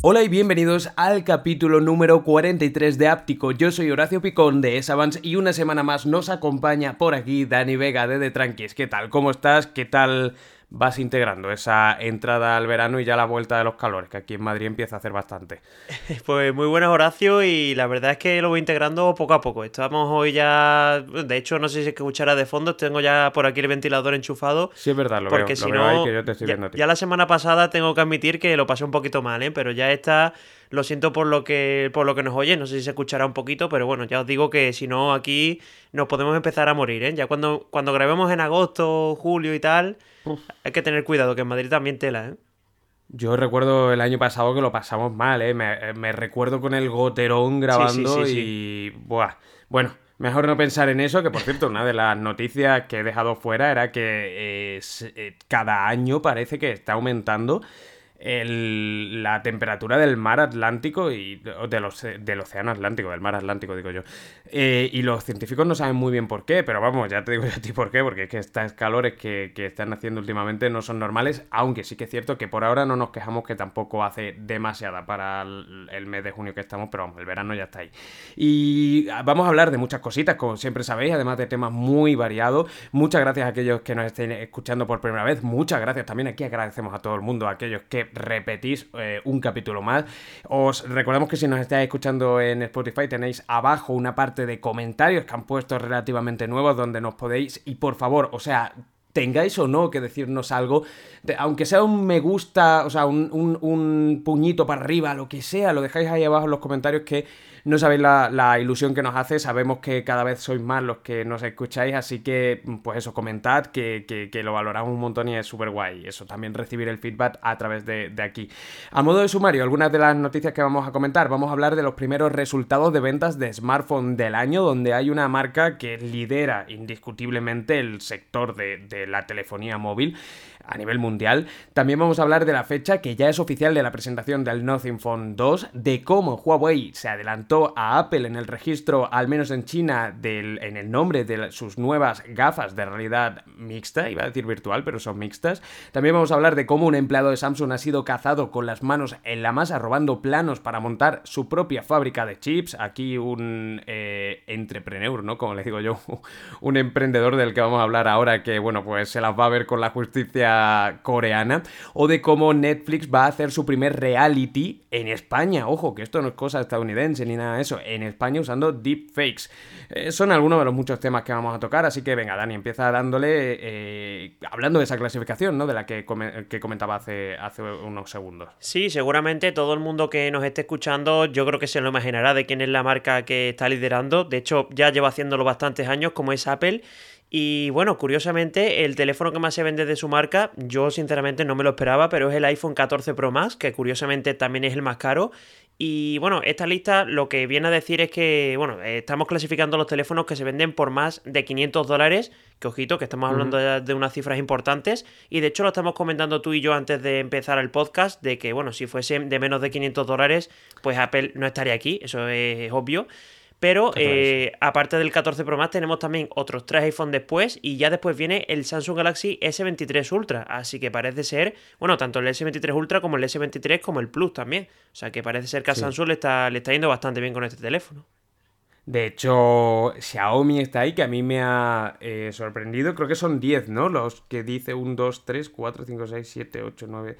Hola y bienvenidos al capítulo número 43 de Áptico. Yo soy Horacio Picón de Esavans y una semana más nos acompaña por aquí Dani Vega de The Tranquis. ¿Qué tal? ¿Cómo estás? ¿Qué tal vas integrando esa entrada al verano y ya la vuelta de los calores, que aquí en Madrid empieza a hacer bastante. Pues muy buenas, Horacio, y la verdad es que lo voy integrando poco a poco. Estamos hoy ya, de hecho, no sé si escuchará de fondo, tengo ya por aquí el ventilador enchufado. Sí, es verdad, lo porque si no, que yo te estoy ya, viendo ya la semana pasada tengo que admitir que lo pasé un poquito mal, ¿eh? pero ya está lo siento por lo que por lo que nos oye, no sé si se escuchará un poquito, pero bueno, ya os digo que si no aquí nos podemos empezar a morir, ¿eh? Ya cuando, cuando grabemos en agosto, julio y tal, hay que tener cuidado, que en Madrid también tela, ¿eh? Yo recuerdo el año pasado que lo pasamos mal, ¿eh? Me, recuerdo con el goterón grabando y... Buah. Bueno, mejor no pensar en eso, que por cierto, una de las noticias que he dejado fuera era que eh, eh, cada año parece que está aumentando la temperatura del mar Atlántico y de los, del océano Atlántico, del mar Atlántico, digo yo. Eh, y los científicos no saben muy bien por qué, pero vamos, ya te digo yo a ti por qué, porque es que estas calores que, que, están haciendo últimamente no son normales, aunque sí que es cierto que por ahora no nos quejamos que tampoco hace demasiada para el, el mes de junio que estamos, pero vamos, el verano ya está ahí. Y vamos a hablar de muchas cositas, como siempre sabéis, además de temas muy variados. Muchas gracias a aquellos que nos estén escuchando por primera vez, muchas gracias también aquí agradecemos a todo el mundo, a aquellos que repetís eh, un capítulo más. Os recordamos que si nos estáis escuchando en Spotify tenéis abajo una parte de comentarios que han puesto relativamente nuevos donde nos podéis y por favor, o sea, tengáis o no que decirnos algo, aunque sea un me gusta, o sea, un, un, puñito para arriba, lo que sea, lo dejáis ahí abajo en los comentarios que no sabéis la, ilusión que nos hace, sabemos que cada vez sois más los que nos escucháis, así que pues eso, comentad que, que, lo valoramos un montón y es súper guay. Eso, también recibir el feedback a través de, de, aquí. A modo de sumario, algunas de las noticias que vamos a comentar, vamos a hablar de los primeros resultados de ventas de smartphone del año, donde hay una marca que lidera indiscutiblemente el sector de, de la telefonía móvil a nivel mundial. También vamos a hablar de la fecha que ya es oficial de la presentación del Nothing Phone 2, de cómo Huawei se adelantó a Apple en el registro, al menos en China, del, en el nombre de sus nuevas gafas de realidad mixta, iba a decir virtual, pero son mixtas. También vamos a hablar de cómo un empleado de Samsung ha sido cazado con las manos en la masa robando planos para montar su propia fábrica de chips. Aquí un eh, entrepreneur, ¿no? Como le digo yo, un emprendedor del que vamos a hablar ahora que, bueno, pues se las va a ver con la justicia coreana, o de cómo Netflix va a hacer su primer reality en España. Ojo, que esto no es cosa estadounidense ni nada de eso, en España usando deepfakes. Eh, son algunos de los muchos temas que vamos a tocar, así que venga, Dani, empieza dándole, eh, hablando de esa clasificación, ¿no? De la que, que comentaba hace, hace unos segundos. Sí, seguramente todo el mundo que nos esté escuchando, yo creo que se lo imaginará de quién es la marca que está liderando. De hecho, ya lleva haciéndolo bastantes años, como es Apple. Y bueno, curiosamente, el teléfono que más se vende de su marca, yo sinceramente no me lo esperaba, pero es el iPhone 14 Pro Max, que curiosamente también es el más caro. Y bueno, esta lista lo que viene a decir es que, bueno, estamos clasificando los teléfonos que se venden por más de 500 dólares, que ojito, que estamos hablando de unas cifras importantes, y de hecho lo estamos comentando tú y yo antes de empezar el podcast, de que, bueno, si fuese de menos de 500 dólares, pues Apple no estaría aquí, eso es obvio. Pero eh, aparte del 14 Pro Max tenemos también otros tres iPhone después y ya después viene el Samsung Galaxy S23 Ultra. Así que parece ser, bueno, tanto el S23 Ultra como el S23 como el Plus también. O sea que parece ser que a Samsung le está, le está yendo bastante bien con este teléfono. De hecho, Xiaomi está ahí, que a mí me ha eh, sorprendido. Creo que son 10, ¿no? Los que dice 1, 2, 3, 4, 5, 6, 7, 8, 9,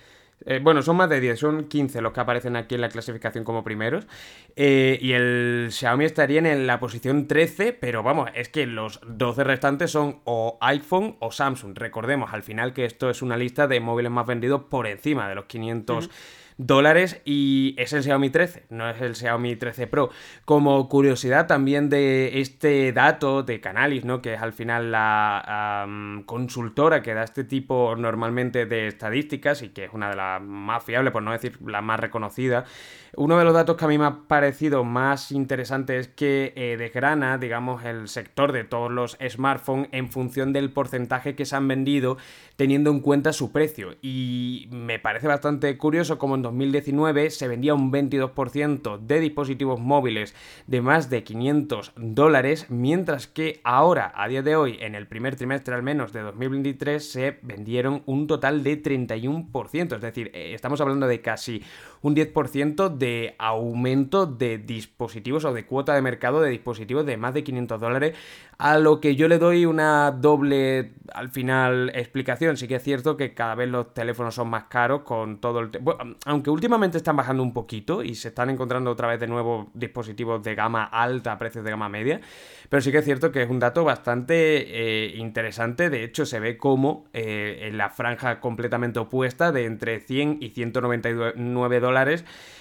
eh, bueno, son más de 10, son 15 los que aparecen aquí en la clasificación como primeros. Eh, y el Xiaomi estaría en la posición 13, pero vamos, es que los 12 restantes son o iPhone o Samsung. Recordemos al final que esto es una lista de móviles más vendidos por encima de los 500 dólares y es el Xiaomi 13, no es el Xiaomi 13 Pro. Como curiosidad también de este dato de Canalis, ¿no? que es al final la consultora que da este tipo normalmente de estadísticas y que es una de las más fiables, por no decir la más reconocida, uno de los datos que a mí me ha parecido más interesante es que eh, desgrana, digamos, el sector de todos los smartphones en función del porcentaje que se han vendido teniendo en cuenta su precio. Y me parece bastante curioso como en 2019 se vendía un 22% de dispositivos móviles de más de 500 dólares, mientras que ahora, a día de hoy, en el primer trimestre al menos de 2023, se vendieron un total de 31%. Es decir, eh, estamos hablando de casi un 10% de aumento de dispositivos o de cuota de mercado de dispositivos de más de 500 dólares, a lo que yo le doy una doble, al final, explicación. Sí que es cierto que cada vez los teléfonos son más caros con todo el... Bueno, aunque últimamente están bajando un poquito y se están encontrando otra vez de nuevo dispositivos de gama alta a precios de gama media, pero sí que es cierto que es un dato bastante eh, interesante. De hecho, se ve como eh, en la franja completamente opuesta de entre 100 y 199 dólares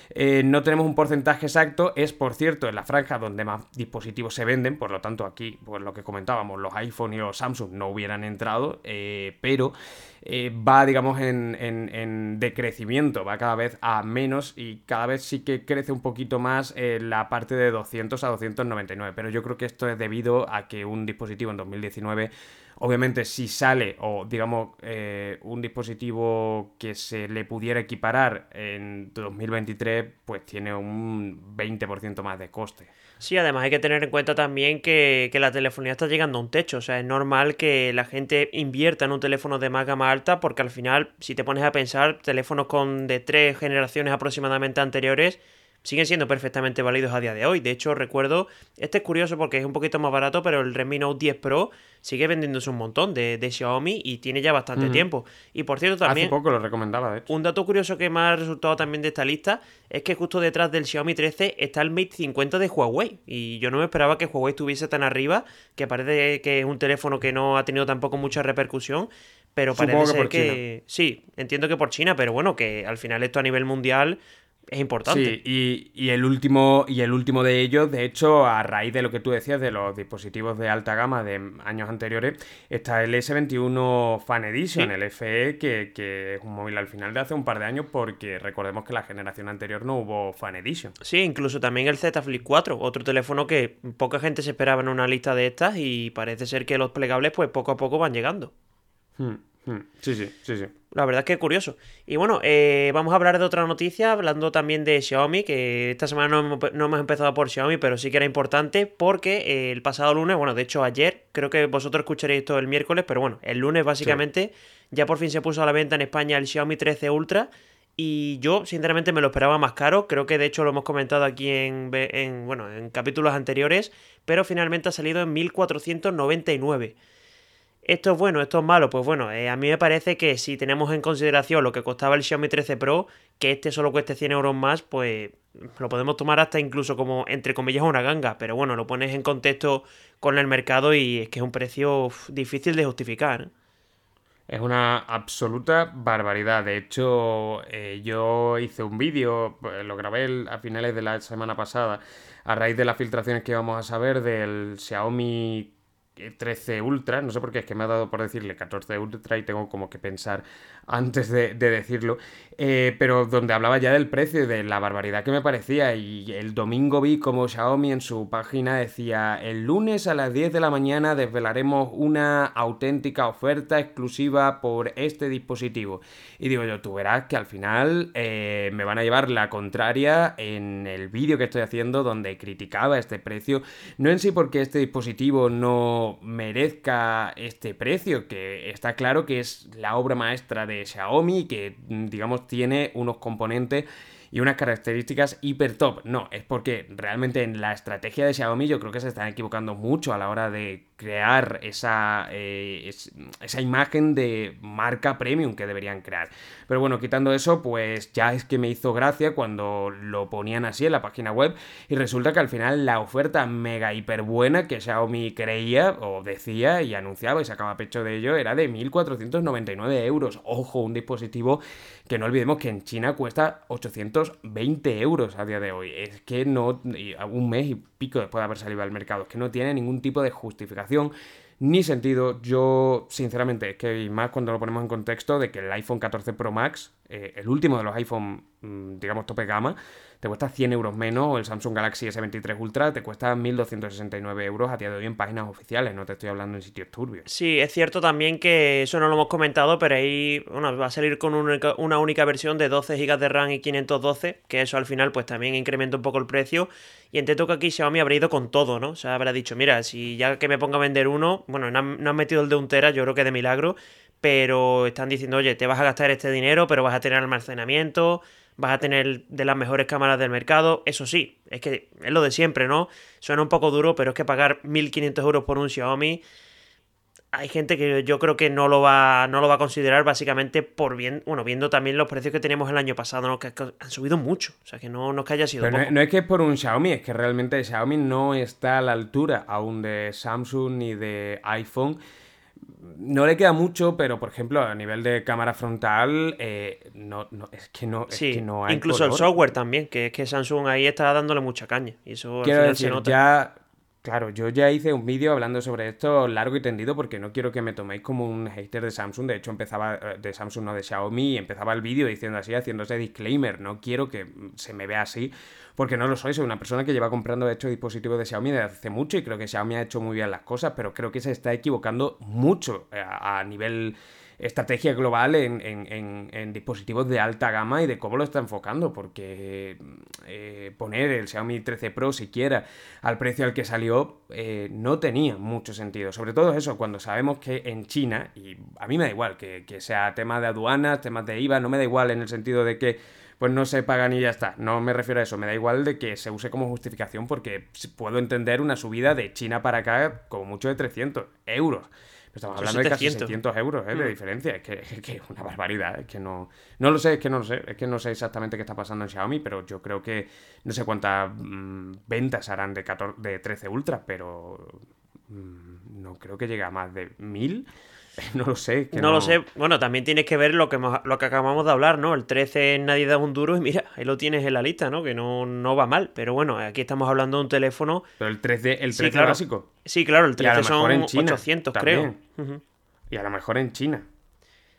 eh, no tenemos un porcentaje exacto, es por cierto en la franja donde más dispositivos se venden, por lo tanto aquí, pues lo que comentábamos, los iPhone y los Samsung no hubieran entrado, eh, pero eh, va, digamos, en, en, decrecimiento, va cada vez a menos y cada vez sí que crece un poquito más la parte de 200 a 299, pero yo creo que esto es debido a que un dispositivo en 2019 Obviamente, si sale, o digamos, eh, un dispositivo que se le pudiera equiparar en 2023, pues tiene un 20% más de coste. Sí, además hay que tener en cuenta también que, que, la telefonía está llegando a un techo. O sea, es normal que la gente invierta en un teléfono de más gama alta, porque al final, si te pones a pensar, teléfonos con de tres generaciones aproximadamente anteriores siguen siendo perfectamente válidos a día de hoy. De hecho, recuerdo, este es curioso porque es un poquito más barato, pero el Redmi Note 10 Pro sigue vendiéndose un montón de, Xiaomi y tiene ya bastante tiempo. Y por cierto, también. Hace poco lo recomendaba, de hecho. Un dato curioso que me ha resultado también de esta lista es que justo detrás del Xiaomi 13 está el Mate 50 de Huawei. Y yo no me esperaba que Huawei estuviese tan arriba, que parece que es un teléfono que no ha tenido tampoco mucha repercusión. Pero parece ser que. Sí, entiendo que por China, pero bueno, que al final esto a nivel mundial es importante. Sí, y, el último, y el último de ellos, de hecho, a raíz de lo que tú decías de los dispositivos de alta gama de años anteriores, está el S21 Fan Edition, el FE, que, que, es un móvil al final de hace un par de años, porque recordemos que la generación anterior no hubo Fan Edition. Sí, incluso también el Z Flip 4, otro teléfono que poca gente se esperaba en una lista de estas y parece ser que los plegables pues poco a poco van llegando. Hmm. Hmm. Sí, sí, sí, sí. La verdad es que es curioso. Y bueno, eh, vamos a hablar de otra noticia, hablando también de Xiaomi, que esta semana no hemos, empezado por Xiaomi, pero sí que era importante porque eh, el pasado lunes, bueno, de hecho ayer, creo que vosotros escucharéis esto el miércoles, pero bueno, el lunes básicamente ya por fin se puso a la venta en España el Xiaomi 13 Ultra. Y yo, sinceramente, me lo esperaba más caro. Creo que de hecho lo hemos comentado aquí en, en, bueno, en capítulos anteriores. Pero finalmente ha salido en 1499. ¿Esto es bueno? ¿Esto es malo? Pues bueno, eh, a mí me parece que si tenemos en consideración lo que costaba el Xiaomi 13 Pro, que este solo cueste 100 euros más, pues lo podemos tomar hasta incluso como, entre comillas, una ganga. Pero bueno, lo pones en contexto con el mercado y es que es un precio difícil de justificar. Es una absoluta barbaridad. De hecho, eh, yo hice un vídeo, pues, lo grabé a finales de la semana pasada, a raíz de las filtraciones que íbamos a saber del Xiaomi 13 Ultra, no sé por qué es que me ha dado por decirle 14 Ultra y tengo como que pensar antes de, decirlo, eh, pero donde hablaba ya del precio y de la barbaridad que me parecía y el domingo vi como Xiaomi en su página decía el lunes a las 10 de la mañana desvelaremos una auténtica oferta exclusiva por este dispositivo y digo yo, tú verás que al final eh, me van a llevar la contraria en el vídeo que estoy haciendo donde criticaba este precio, no en sí porque este dispositivo no merezca este precio, que está claro que es la obra maestra de Xiaomi, que digamos tiene unos componentes y unas características hiper top. No, es porque realmente en la estrategia de Xiaomi yo creo que se están equivocando mucho a la hora de crear esa, eh, esa imagen de marca premium que deberían crear. Pero bueno, quitando eso, pues ya es que me hizo gracia cuando lo ponían así en la página web y resulta que al final la oferta mega hiper buena que Xiaomi creía o decía y anunciaba y sacaba pecho de ello era de 1.499 euros. Ojo, un dispositivo que no olvidemos que en China cuesta 820 euros a día de hoy. Es que no, un mes y pico después de haber salido al mercado, es que no tiene ningún tipo de justificación ni sentido. Yo, sinceramente, es que más cuando lo ponemos en contexto de que el iPhone 14 Pro Max, eh, el último de los iPhone, mm, digamos, tope gama, te cuesta 100 euros menos, o el Samsung Galaxy S23 Ultra te cuesta 1.269 euros a día de hoy en páginas oficiales, no te estoy hablando en sitios turbios. Sí, es cierto también que eso no lo hemos comentado, pero ahí bueno, va a salir con una única versión de 12 GB de RAM y 512, que eso al final pues también incrementa un poco el precio. Y entiendo que aquí Xiaomi habrá ido con todo, ¿no? O sea, habrá dicho, mira, si ya que me ponga a vender uno, bueno, no no han metido el de un tera, yo creo que de milagro, pero están diciendo, oye, te vas a gastar este dinero, pero vas a tener almacenamiento, vas a tener de las mejores cámaras del mercado. Eso sí, es que es lo de siempre, ¿no? Suena un poco duro, pero es que pagar 1.500 euros por un Xiaomi hay gente que yo creo que no lo va, no lo va a considerar básicamente por bien, bueno, viendo también los precios que teníamos el año pasado, ¿no? que, han subido mucho. O sea, que no, no es que haya sido. Pero No, es que es por un Xiaomi, es que realmente Xiaomi no está a la altura aún de Samsung ni de iPhone no le queda mucho, pero por ejemplo, a nivel de cámara frontal, eh, no, no, es que no, es que no hay Incluso el software también, que es que Samsung ahí está dándole mucha caña. Y eso Quiero decir, ya. Claro, yo ya hice un vídeo hablando sobre esto largo y tendido porque no quiero que me toméis como un hater de Samsung. De hecho, empezaba eh, de Samsung, no de Xiaomi, y empezaba el vídeo diciendo así, haciendo ese disclaimer. No quiero que se me vea así porque no lo soy, soy una persona que lleva comprando de hecho dispositivos de Xiaomi desde hace mucho y creo que Xiaomi ha hecho muy bien las cosas, pero creo que se está equivocando mucho eh, a, nivel estrategia global en, dispositivos de alta gama y de cómo lo está enfocando, porque eh, poner el Xiaomi 13 Pro siquiera al precio al que salió eh, no tenía mucho sentido. Sobre todo eso, cuando sabemos que en China, y a mí me da igual que, que sea tema de aduanas, temas de IVA, no me da igual en el sentido de que pues no se pagan y ya está. No me refiero a eso, me da igual de que se use como justificación porque puedo entender una subida de China para acá como mucho de 300 euros. Estamos hablando de casi 600 euros ¿eh? de mm. diferencia. Es que, es una barbaridad. Es que no, no lo sé, es que no lo sé. Es que no sé exactamente qué está pasando en Xiaomi, pero yo creo que no sé cuántas mm, ventas harán de, de 13 Ultra, pero mm, no creo que llegue a más de 1000. No lo sé. no, lo sé. Bueno, también tienes que ver lo que, lo que acabamos de hablar, ¿no? El 13 nadie da un duro y mira, ahí lo tienes en la lista, ¿no? Que no, no va mal. Pero bueno, aquí estamos hablando de un teléfono. Pero el 13, el 13 básico. Sí, claro, el 13 son en 800, creo. Y a lo mejor en China.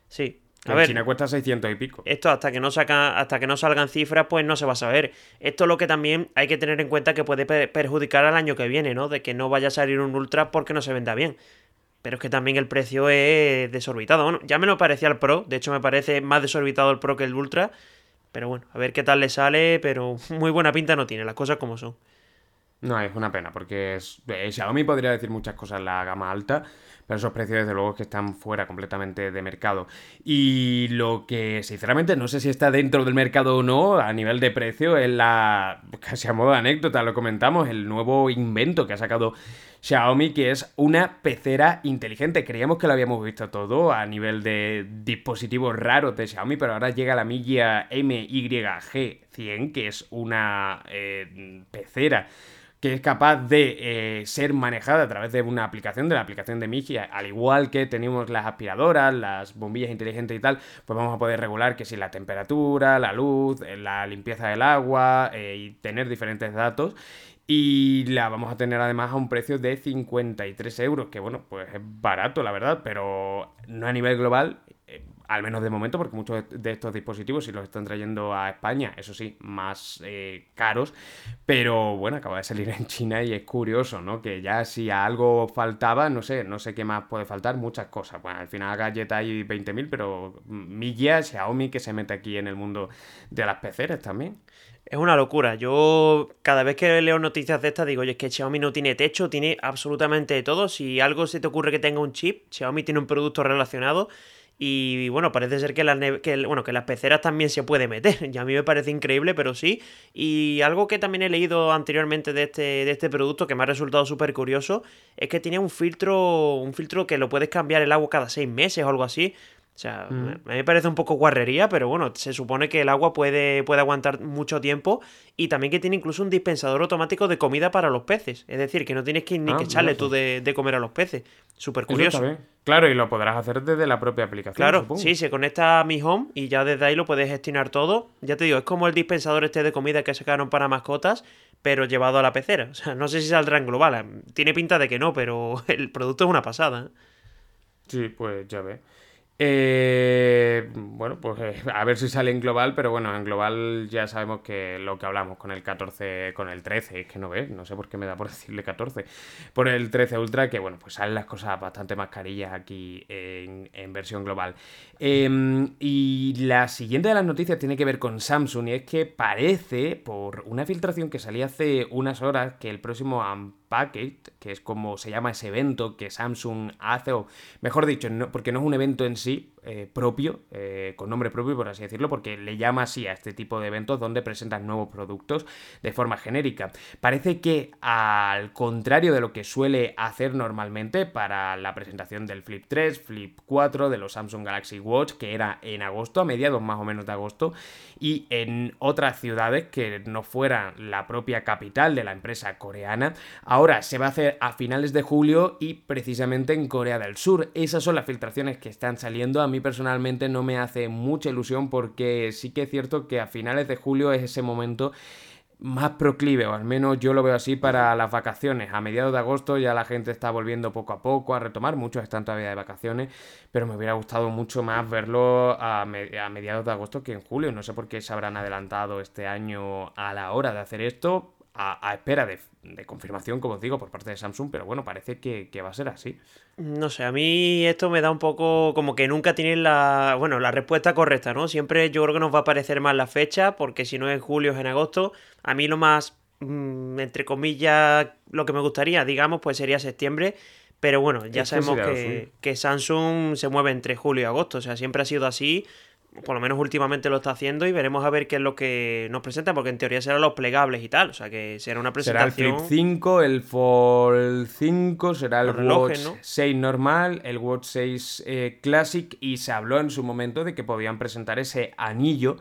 Sí. A en China cuesta 600 y pico. Esto hasta que no saca, hasta que no salgan cifras, pues no se va a saber. Esto es lo que también hay que tener en cuenta que puede perjudicar al año que viene, ¿no? De que no vaya a salir un ultra porque no se venda bien. Pero es que también el precio es desorbitado. Bueno, ya me lo parecía el Pro. De hecho, me parece más desorbitado el Pro que el Ultra. Pero bueno, a ver qué tal le sale. Pero muy buena pinta no tiene, las cosas como son. No, es una pena, porque es, eh, Xiaomi podría decir muchas cosas en la gama alta, pero esos precios desde luego que están fuera completamente de mercado. Y lo que sinceramente no sé si está dentro del mercado o no a nivel de precio es la, casi a modo de anécdota, lo comentamos, el nuevo invento que ha sacado Xiaomi, que es una pecera inteligente. Creíamos que lo habíamos visto todo a nivel de dispositivos raros de Xiaomi, pero ahora llega la Milla MYG100, que es una eh, pecera que es capaz de eh, ser manejada a través de una aplicación, de la aplicación de Migi, al igual que tenemos las aspiradoras, las bombillas inteligentes y tal, pues vamos a poder regular que si la temperatura, la luz, eh, la limpieza del agua y tener diferentes datos. Y la vamos a tener además a un precio de 53 euros, que bueno, pues es barato, la verdad, pero no a nivel global, eh, al menos de momento, porque muchos de estos dispositivos sí los están trayendo a España, eso sí, más eh, caros, pero bueno, acaba de salir en China y es curioso, ¿no? Que ya si algo faltaba, no sé, no sé qué más puede faltar, muchas cosas. Bueno, al final galleta hay 20.000, pero Milla, Xiaomi que se mete aquí en el mundo de las peceras también. Es una locura. Yo cada vez que leo noticias de estas digo, oye, es que Xiaomi no tiene techo, tiene absolutamente todo. Si algo se te ocurre que tenga un chip, Xiaomi tiene un producto relacionado. Y bueno, parece ser que las, bueno, que las peceras también se puede meter. Y a mí me parece increíble, pero sí. Y algo que también he leído anteriormente de este, de este producto que me ha resultado súper curioso es que tiene un filtro, un filtro que lo puedes cambiar el agua cada seis meses o algo así. O sea, a mí me parece un poco guarrería, pero bueno, se supone que el agua puede, puede aguantar mucho tiempo y también que tiene incluso un dispensador automático de comida para los peces. Es decir, que no tienes que ni ah, que echarle tú de, comer a los peces. Súper curioso. Claro, y lo podrás hacer desde la propia aplicación. Claro, sí, se conecta a mi home y ya desde ahí lo puedes gestionar todo. Ya te digo, es como el dispensador este de comida que sacaron para mascotas, pero llevado a la pecera. O sea, no sé si saldrá en global. Tiene pinta de que no, pero el producto es una pasada. Sí, pues ya ve. Eh, bueno, pues eh, a ver si sale en global, pero bueno, en global ya sabemos que lo que hablamos con el 14, con el 13, es que no ves, no sé por qué me da por decirle 14, por el 13 Ultra, que bueno, pues salen las cosas bastante más carillas aquí en, versión global. Em, y la siguiente de las noticias tiene que ver con Samsung, y es que parece, por una filtración que salía hace unas horas, que el próximo Unpacked, que es como se llama ese evento que Samsung hace, o mejor dicho, porque no es un evento en sí, eh, propio, eh, con nombre propio, por así decirlo, porque le llama así a este tipo de eventos donde presentan nuevos productos de forma genérica. Parece que, al contrario de lo que suele hacer normalmente para la presentación del Flip 3, Flip 4, de los Samsung Galaxy Watch, que era en agosto, a mediados más o menos de agosto, y en otras ciudades que no fueran la propia capital de la empresa coreana, ahora se va a hacer a finales de julio y precisamente en Corea del Sur. Esas son las filtraciones que están saliendo a personalmente no me hace mucha ilusión porque sí que es cierto que a finales de julio es ese momento más proclive, o al menos yo lo veo así para las vacaciones. A mediados de agosto ya la gente está volviendo poco a poco a retomar, muchos están todavía de vacaciones, pero me hubiera gustado mucho más verlo a, mediados de agosto que en julio. No sé por qué se habrán adelantado este año a la hora de hacer esto, a, espera de, confirmación, como os digo, por parte de Samsung, pero bueno, parece que, va a ser así. No sé, a mí esto me da un poco como que nunca tienen la, bueno, la respuesta correcta, ¿no? Siempre yo creo que nos va a parecer más la fecha, porque si no es en julio es en agosto. A mí lo más, mm, entre comillas, lo que me gustaría, digamos, pues sería septiembre. Pero bueno, ya sabemos que, que Samsung se mueve entre julio y agosto, o sea, siempre ha sido así por lo menos últimamente lo está haciendo y veremos a ver qué es lo que nos presenta, porque en teoría serán los plegables y tal, o sea que será una presentación... Será el Flip 5, el Fold 5, será el Watch 6 normal, el Watch 6 eh, Classic y se habló en su momento de que podían presentar ese anillo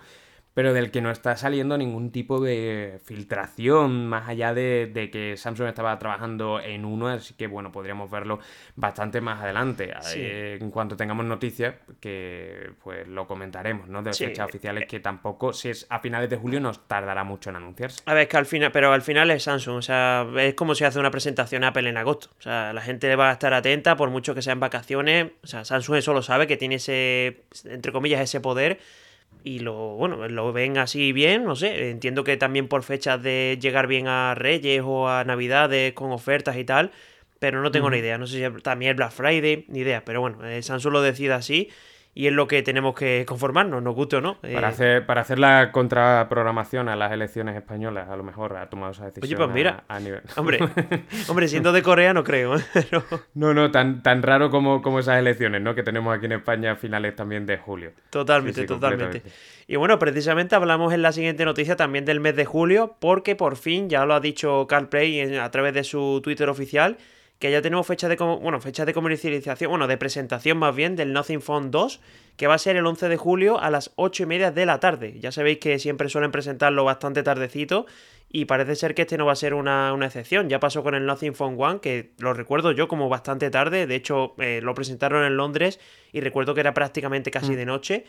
pero del que no está saliendo ningún tipo de filtración más allá de, que Samsung estaba trabajando en uno, así que bueno, podríamos verlo bastante más adelante. Eh, en cuanto tengamos noticias, que pues lo comentaremos, ¿no? De fechas oficiales que tampoco, si es a finales de julio, nos tardará mucho en anunciarse. A ver, que al final, pero al final es Samsung, o sea, es como si hace una presentación Apple en agosto. O sea, la gente va a estar atenta, por mucho que sean vacaciones. O sea, Samsung eso lo sabe, que tiene ese, entre comillas, ese poder y lo bueno lo ven así bien no sé entiendo que también por fechas de llegar bien a Reyes o a Navidades con ofertas y tal pero no tengo ni idea no sé si también es Black Friday ni idea pero bueno eh, Samsung lo decide así y es lo que tenemos que conformarnos, nos guste o no. Para, eh, hacer, para hacer la contraprogramación a las elecciones españolas, a lo mejor ha tomado esa decisión. Oye, pues mira, a, nivel... hombre, hombre, siendo de Corea no creo. ¿eh? No, no, tan, tan raro como, como esas elecciones, ¿no? Que tenemos aquí en España a finales también de julio. Totalmente, totalmente. Y bueno, precisamente hablamos en la siguiente noticia también del mes de julio, porque por fin, ya lo ha dicho CarPlay a través de su Twitter oficial, que ya tenemos fecha de, bueno, fecha de comercialización, bueno, de presentación más bien del Nothing Phone 2, que va a ser el 11 de julio a las 8 y media de la tarde. Ya sabéis que siempre suelen presentarlo bastante tardecito y parece ser que este no va a ser una, excepción. Ya pasó con el Nothing Phone 1, que lo recuerdo yo como bastante tarde, de hecho eh, lo presentaron en Londres y recuerdo que era prácticamente casi mm. de noche.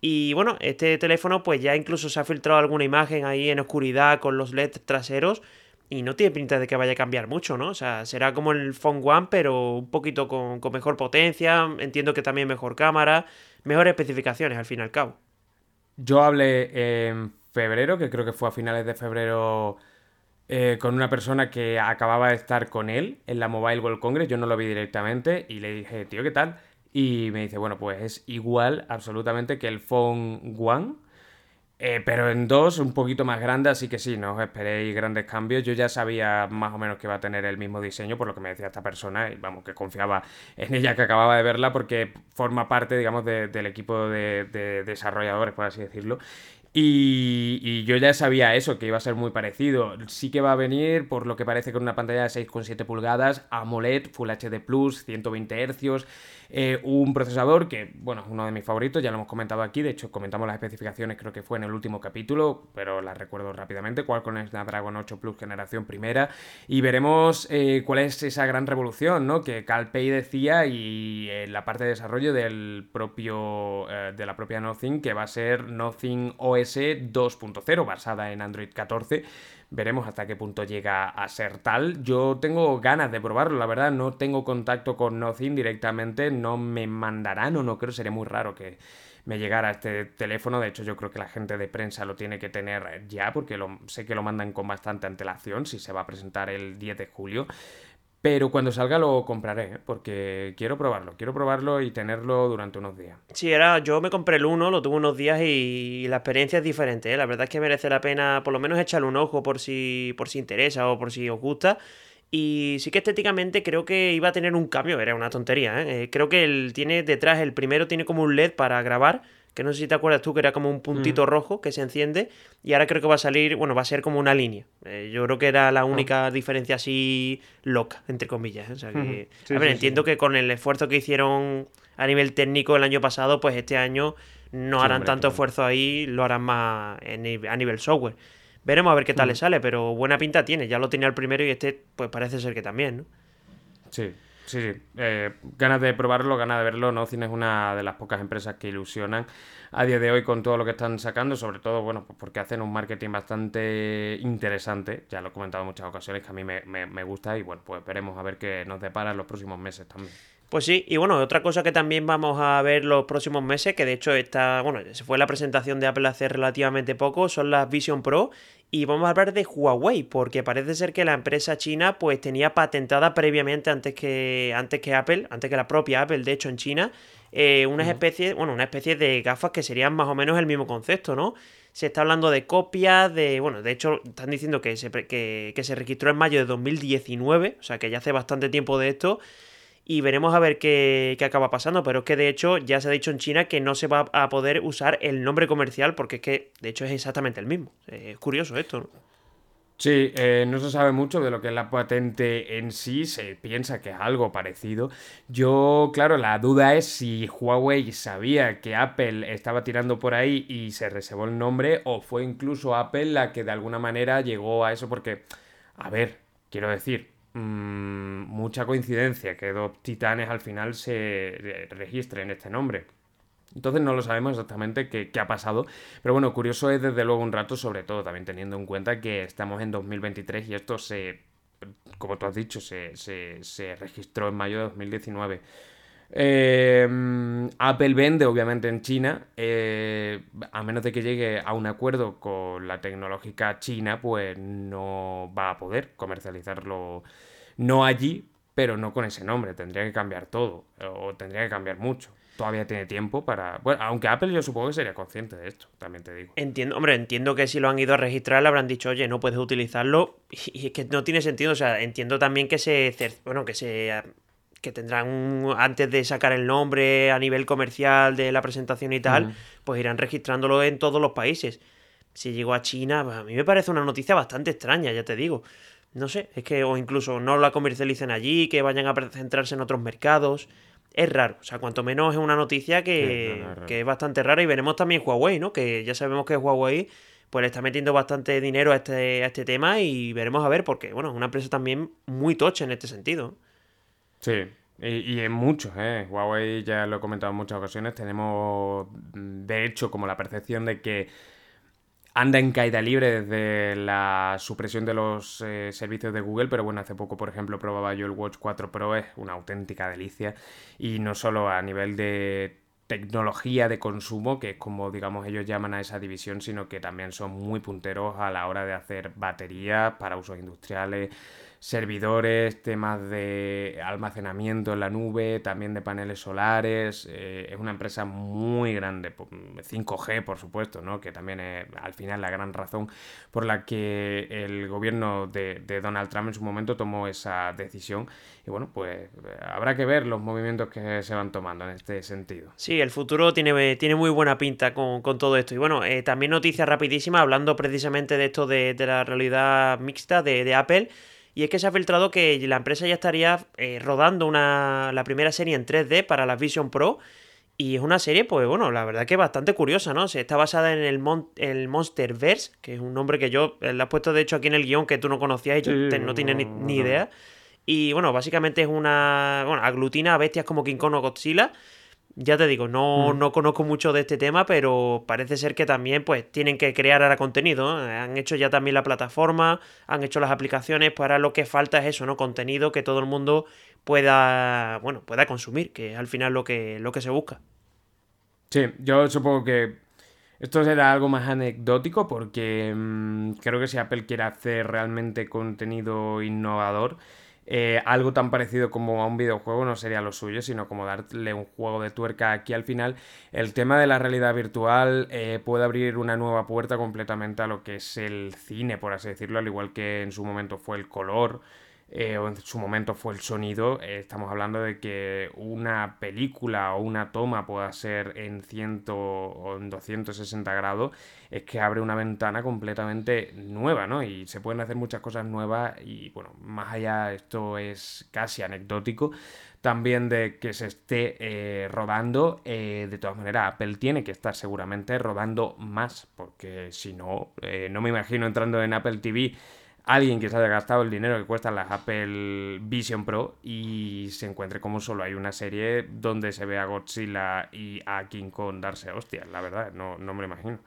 Y bueno, este teléfono pues ya incluso se ha filtrado alguna imagen ahí en oscuridad con los LED traseros y no tiene pinta de que vaya a cambiar mucho, ¿no? O sea, será como el Phone One, pero un poquito con, mejor potencia, entiendo que también mejor cámara, mejores especificaciones al fin y al cabo. Yo hablé en febrero, que creo que fue a finales de febrero, eh, con una persona que acababa de estar con él en la Mobile World Congress, yo no lo vi directamente, y le dije, tío, ¿qué tal? Y me dice, bueno, pues es igual absolutamente que el Phone One eh, pero en dos, un poquito más grande, así que sí, no os esperéis grandes cambios. Yo ya sabía más o menos que iba a tener el mismo diseño, por lo que me decía esta persona, y vamos, que confiaba en ella que acababa de verla, porque forma parte, digamos, del equipo de, desarrolladores, por así decirlo. Y, yo ya sabía eso, que iba a ser muy parecido. Sí que va a venir, por lo que parece, con una pantalla de 6,7 pulgadas, AMOLED, Full HD Plus, 120 Hz, eh, un procesador que, bueno, es uno de mis favoritos, ya lo hemos comentado aquí, de hecho comentamos las especificaciones, creo que fue en el último capítulo, pero las recuerdo rápidamente, Qualcomm Snapdragon 8 Plus generación primera, y veremos eh, cuál es esa gran revolución, ¿no? Que Calpey decía y eh, la parte de desarrollo del propio, de la propia Nothing, que va a ser Nothing OS 2.0, basada en Android 14, Veremos hasta qué punto llega a ser tal. Yo tengo ganas de probarlo, la verdad. No tengo contacto con Nothing directamente. No me mandarán o no creo. Sería muy raro que me llegara este teléfono. De hecho, yo creo que la gente de prensa lo tiene que tener ya, porque sé que lo mandan con bastante antelación si se va a presentar el 10 de julio. Pero cuando salga lo compraré, ¿eh? porque quiero probarlo, quiero probarlo y tenerlo durante unos días. Sí, era, yo me compré el 1, lo tuve unos días y, la experiencia es diferente. ¿eh? La verdad es que merece la pena por lo menos echarle un ojo por si, por si interesa o por si os gusta. Y sí que estéticamente creo que iba a tener un cambio, era una tontería. ¿eh? creo que él tiene detrás, el primero tiene como un LED para grabar que no sé si te acuerdas tú que era como un puntito mm. rojo que se enciende y ahora creo que va a salir, bueno, va a ser como una línea. Eh, yo creo que era la ah. única diferencia así loca, entre comillas. ¿eh? O sea que, a ver, entiendo que con el esfuerzo que hicieron a nivel técnico el año pasado, pues este año no harán tanto esfuerzo ahí, lo harán más a nivel software. Veremos a ver qué tal le sale, pero buena pinta tiene. Ya lo tenía el primero y este, pues parece ser que también, ¿no? Sí, Sí, sí. Eh, ganas de probarlo, ganas de verlo. No Cine es una de las pocas empresas que ilusionan a día de hoy con todo lo que están sacando, sobre todo, bueno, pues porque hacen un marketing bastante interesante. Ya lo he comentado en muchas ocasiones que a mí me, me gusta y bueno, pues veremos a ver qué nos depara en los próximos meses también. Pues sí, y bueno, otra cosa que también vamos a ver los próximos meses, que de hecho está, bueno, se fue la presentación de Apple hace relativamente poco, son las Vision Pro y vamos a hablar de Huawei, porque parece ser que la empresa china pues tenía patentada previamente antes que, antes que Apple, antes que la propia Apple, de hecho en China, eh, una especie, bueno, una especie de gafas que serían más o menos el mismo concepto, ¿no? Se está hablando de copias, de. Bueno, de hecho, están diciendo que se, que, que se registró en mayo de 2019, o sea que ya hace bastante tiempo de esto y veremos a ver qué, acaba pasando. Pero es que de hecho ya se ha dicho en China que no se va a poder usar el nombre comercial porque es que de hecho es exactamente el mismo. Es curioso esto, ¿no? Sí, eh, no se sabe mucho de lo que es la patente en sí, se piensa que es algo parecido. Yo, claro, la duda es si Huawei sabía que Apple estaba tirando por ahí y se reservó el nombre o fue incluso Apple la que de alguna manera llegó a eso porque, a ver, quiero decir, Mm, mucha coincidencia que dos titanes al final se registren este nombre. Entonces no lo sabemos exactamente qué, ha pasado. Pero bueno, curioso es desde luego un rato, sobre todo también teniendo en cuenta que estamos en 2023 y esto se, como tú has dicho, se, se, registró en mayo de 2019. Em, Apple vende obviamente en China, eh, a menos de que llegue a un acuerdo con la tecnológica china, pues no va a poder comercializarlo, no allí, pero no con ese nombre, tendría que cambiar todo, o tendría que cambiar mucho. Todavía tiene tiempo para. Bueno, aunque Apple yo supongo que sería consciente de esto, también te digo. Entiendo, hombre, entiendo que si lo han ido a registrar le habrán dicho, oye, no puedes utilizarlo. Y es que no tiene sentido. O sea, entiendo también que se. Bueno, que se que tendrán antes de sacar el nombre a nivel comercial de la presentación y tal, pues irán registrándolo en todos los países. Si llegó a China, pues a mí me parece una noticia bastante extraña, ya te digo. No sé, es que o incluso no la comercialicen allí, que vayan a centrarse en otros mercados. Es raro, o sea, cuanto menos es una noticia que, que es bastante rara y veremos también Huawei, ¿no? Que ya sabemos que Huawei pues le está metiendo bastante dinero a este, a este tema y veremos a ver, porque, bueno, es una empresa también muy tocha en este sentido. Sí, y, en muchos, ¿eh? Huawei ya lo he comentado en muchas ocasiones, tenemos mm, de hecho como la percepción de que anda en caída libre desde la supresión de los eh, servicios de Google, pero bueno, hace poco, por ejemplo, probaba yo el Watch 4 Pro, es una auténtica delicia, y no solo a nivel de tecnología de consumo, que es como digamos ellos llaman a esa división, sino que también son muy punteros a la hora de hacer baterías para usos industriales, servidores, temas de almacenamiento en la nube, también de paneles solares. Eh, es una empresa muy grande, 5G por supuesto, ¿no? que también es al final la gran razón por la que el gobierno de, de Donald Trump en su momento tomó esa decisión. Y bueno, pues habrá que ver los movimientos que se van tomando en este sentido. Sí, el futuro tiene, tiene muy buena pinta con, todo esto. Y bueno, eh, también noticia rapidísima, hablando precisamente de esto de, la realidad mixta de, Apple. Y es que se ha filtrado que la empresa ya estaría eh, rodando una, la primera serie en 3D para la Vision Pro. Y es una serie, pues bueno, la verdad que bastante curiosa, ¿no? Se está basada en el, Mon el Monsterverse, que es un nombre que yo eh, le he puesto de hecho aquí en el guion que tú no conocías y yo no tienes ni, ni, idea. Y bueno, básicamente es una. Bueno, aglutina a bestias como King Kong o Godzilla. Ya te digo, no, mm. no conozco mucho de este tema, pero parece ser que también pues tienen que crear ahora contenido. Han hecho ya también la plataforma, han hecho las aplicaciones, pues ahora lo que falta es eso, ¿no? Contenido que todo el mundo pueda, bueno, pueda consumir, que es al final lo que, lo que se busca. Sí, yo supongo que esto será algo más anecdótico porque mm, creo que si Apple quiere hacer realmente contenido innovador, eh, algo tan parecido como a un videojuego no sería lo suyo, sino como darle un juego de tuerca aquí al final. El tema de la realidad virtual eh, puede abrir una nueva puerta completamente a lo que es el cine, por así decirlo, al igual que en su momento fue el color eh, o en su momento fue el sonido, eh, estamos hablando de que una película o una toma pueda ser en 100 o en 260 grados, es que abre una ventana completamente nueva, ¿no? Y se pueden hacer muchas cosas nuevas y, bueno, más allá, esto es casi anecdótico, también de que se esté eh, rodando. de todas maneras, Apple tiene que estar seguramente rodando más, porque si no, no me imagino entrando en Apple TV alguien que se haya gastado el dinero que cuestan las Apple Vision Pro y se encuentre como solo hay una serie donde se ve a Godzilla y a King Kong darse hostias, la verdad, no, no me lo imagino.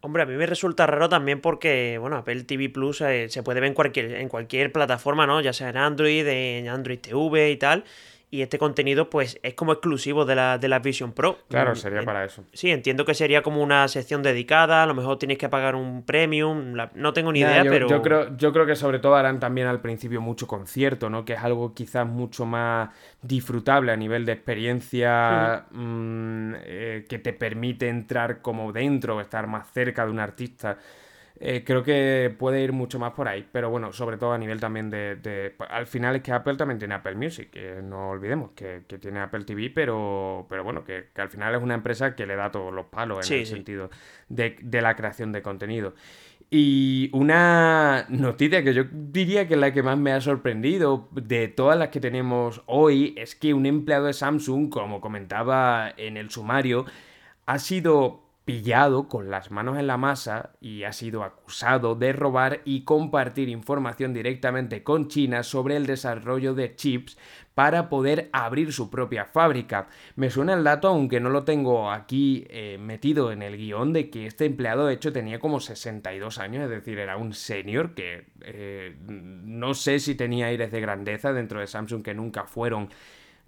Hombre, a mí me resulta raro también porque, bueno, Apple TV Plus eh, se puede ver en cualquier, en cualquier plataforma, ¿no? Ya sea en Android, en Android TV y tal y este contenido pues es como exclusivo de la, de la Vision Pro. Claro, mm, sería para eso. Sí, entiendo que sería como una sección dedicada, a lo mejor tienes que pagar un premium, no tengo ni idea, pero... Yo creo, yo creo que sobre todo harán también al principio mucho concierto, ¿no? Que es algo quizás mucho más disfrutable a nivel de experiencia mm, eh, que te permite entrar como dentro, estar más cerca de un artista. Eh, creo que puede ir mucho más por ahí, pero bueno, sobre todo a nivel también de... al final es que Apple también tiene Apple Music, no olvidemos que, tiene Apple TV, pero, pero bueno, que, al final es una empresa que le da todos los palos en el sentido de, de la creación de contenido. Y una noticia que yo diría que es la que más me ha sorprendido de todas las que tenemos hoy es que un empleado de Samsung, como comentaba en el sumario, ha sido pillado con las manos en la masa y ha sido acusado de robar y compartir información directamente con China sobre el desarrollo de chips para poder abrir su propia fábrica. Me suena el dato, aunque no lo tengo aquí eh, metido en el guion, de que este empleado de hecho tenía como 62 años, es decir, era un senior que eh, no sé si tenía aires de grandeza dentro de Samsung que nunca fueron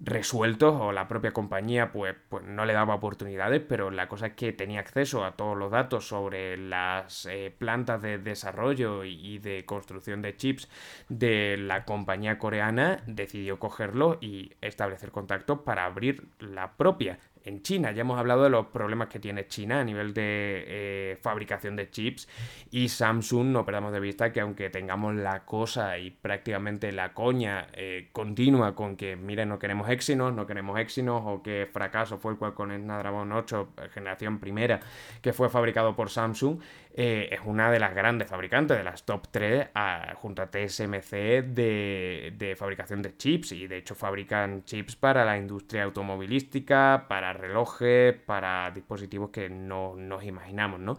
resueltos o la propia compañía pues, pues no le daba oportunidades, pero la cosa es que tenía acceso a todos los datos sobre las eh, plantas de desarrollo y, de construcción de chips de la compañía coreana, decidió cogerlo y establecer contacto para abrir la propia en China. Ya hemos hablado de los problemas que tiene China a nivel de eh, fabricación de chips y Samsung no perdamos de vista que aunque tengamos la cosa y prácticamente la coña eh, continua con que, miren, no queremos Exynos, no queremos Exynos o que fracaso fue el cual con el Snapdragon 8 eh, generación primera que fue fabricado por Samsung, es una de las grandes fabricantes, de las top 3 junto a TSMC de, de fabricación de chips y de hecho fabrican chips para la industria automovilística, para relojes, para dispositivos que no nos imaginamos, ¿no?